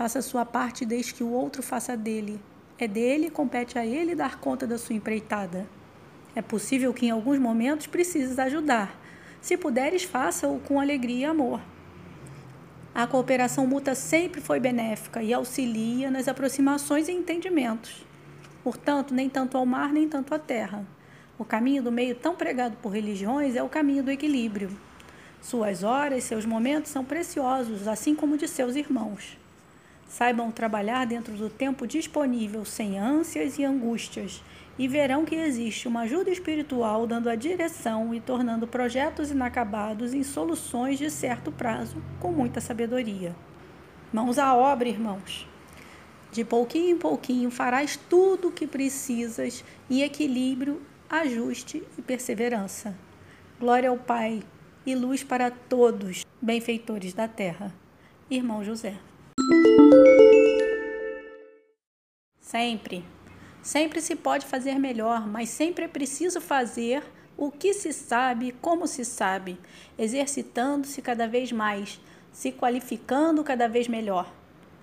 Faça sua parte e deixe que o outro faça dele. É dele compete a ele dar conta da sua empreitada. É possível que em alguns momentos precises ajudar. Se puderes, faça-o com alegria e amor. A cooperação mútua sempre foi benéfica e auxilia nas aproximações e entendimentos. Portanto, nem tanto ao mar, nem tanto à terra. O caminho do meio tão pregado por religiões é o caminho do equilíbrio. Suas horas, seus momentos são preciosos, assim como de seus irmãos. Saibam trabalhar dentro do tempo disponível, sem ânsias e angústias, e verão que existe uma ajuda espiritual dando a direção e tornando projetos inacabados em soluções de certo prazo, com muita sabedoria. Mãos à obra, irmãos. De pouquinho em pouquinho farás tudo o que precisas em equilíbrio, ajuste e perseverança. Glória ao Pai e luz para todos, benfeitores da terra. Irmão José. Sempre Sempre se pode fazer melhor, mas sempre é preciso fazer o que se sabe, como se sabe, exercitando-se cada vez mais, se qualificando cada vez melhor.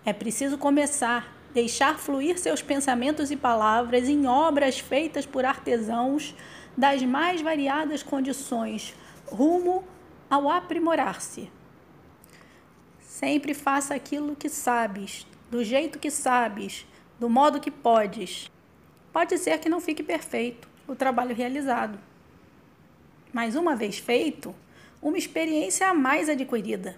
É preciso começar, deixar fluir seus pensamentos e palavras em obras feitas por artesãos das mais variadas condições, rumo ao aprimorar-se. Sempre faça aquilo que sabes, do jeito que sabes, do modo que podes. Pode ser que não fique perfeito o trabalho realizado, mas uma vez feito, uma experiência a mais adquirida.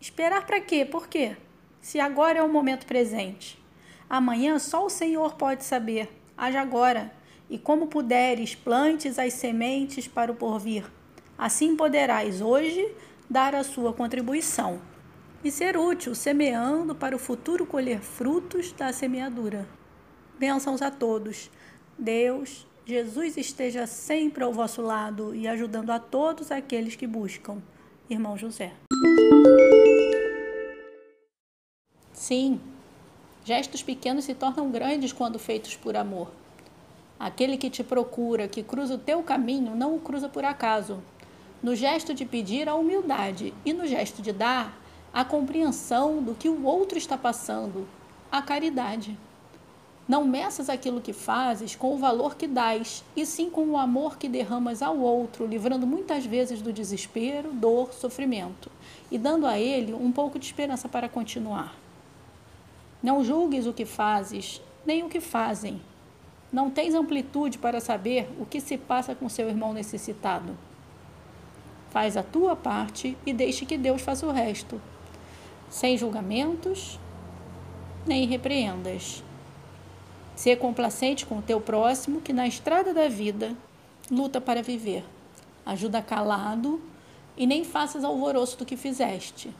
Esperar para quê? Por quê? Se agora é o momento presente. Amanhã só o Senhor pode saber. Haja agora. E como puderes, plantes as sementes para o porvir. Assim poderás hoje dar a sua contribuição e ser útil, semeando para o futuro colher frutos da semeadura. Bênçãos a todos. Deus, Jesus esteja sempre ao vosso lado e ajudando a todos aqueles que buscam. Irmão José. Sim, gestos pequenos se tornam grandes quando feitos por amor. Aquele que te procura, que cruza o teu caminho, não o cruza por acaso. No gesto de pedir, a humildade, e no gesto de dar, a compreensão do que o outro está passando, a caridade. Não meças aquilo que fazes com o valor que dás, e sim com o amor que derramas ao outro, livrando muitas vezes do desespero, dor, sofrimento, e dando a ele um pouco de esperança para continuar. Não julgues o que fazes, nem o que fazem. Não tens amplitude para saber o que se passa com seu irmão necessitado. Faz a tua parte e deixe que Deus faça o resto, sem julgamentos nem repreendas Ser complacente com o teu próximo que na estrada da vida luta para viver. Ajuda calado e nem faças alvoroço do que fizeste.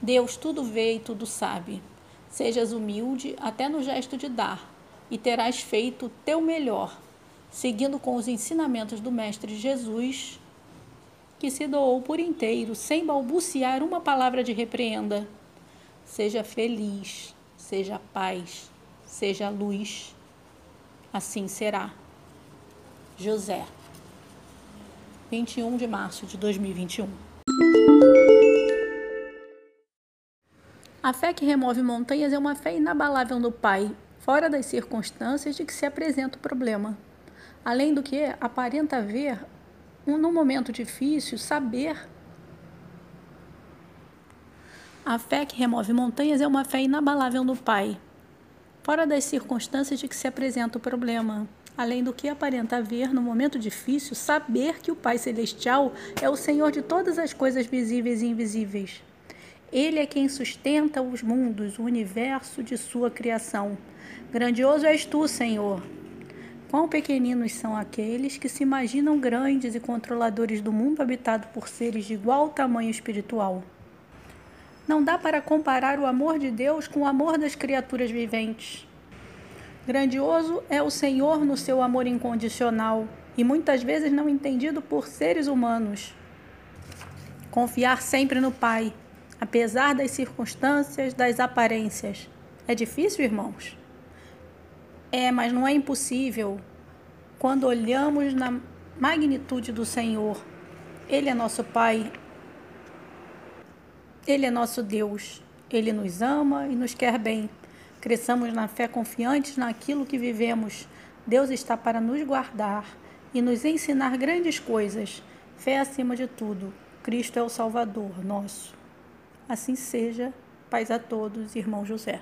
Deus tudo vê e tudo sabe. Sejas humilde até no gesto de dar, e terás feito o teu melhor, seguindo com os ensinamentos do Mestre Jesus, que se doou por inteiro, sem balbuciar uma palavra de repreenda. Seja feliz, seja paz, seja luz. Assim será. José, 21 de março de 2021. A fé que remove montanhas é uma fé inabalável no Pai, fora das circunstâncias de que se apresenta o problema. Além do que, aparenta ver, um, num momento difícil, saber a fé que remove montanhas é uma fé inabalável no Pai, fora das circunstâncias de que se apresenta o problema. Além do que aparenta haver no momento difícil, saber que o Pai Celestial é o Senhor de todas as coisas visíveis e invisíveis. Ele é quem sustenta os mundos, o universo de sua criação. Grandioso és tu, Senhor. Quão pequeninos são aqueles que se imaginam grandes e controladores do mundo habitado por seres de igual tamanho espiritual. Não dá para comparar o amor de Deus com o amor das criaturas viventes. Grandioso é o Senhor no seu amor incondicional e muitas vezes não entendido por seres humanos. Confiar sempre no Pai, apesar das circunstâncias, das aparências. É difícil, irmãos? É, mas não é impossível quando olhamos na magnitude do Senhor. Ele é nosso Pai, Ele é nosso Deus. Ele nos ama e nos quer bem. Cresçamos na fé confiantes naquilo que vivemos. Deus está para nos guardar e nos ensinar grandes coisas. Fé acima de tudo. Cristo é o Salvador nosso. Assim seja. Paz a todos, irmão José.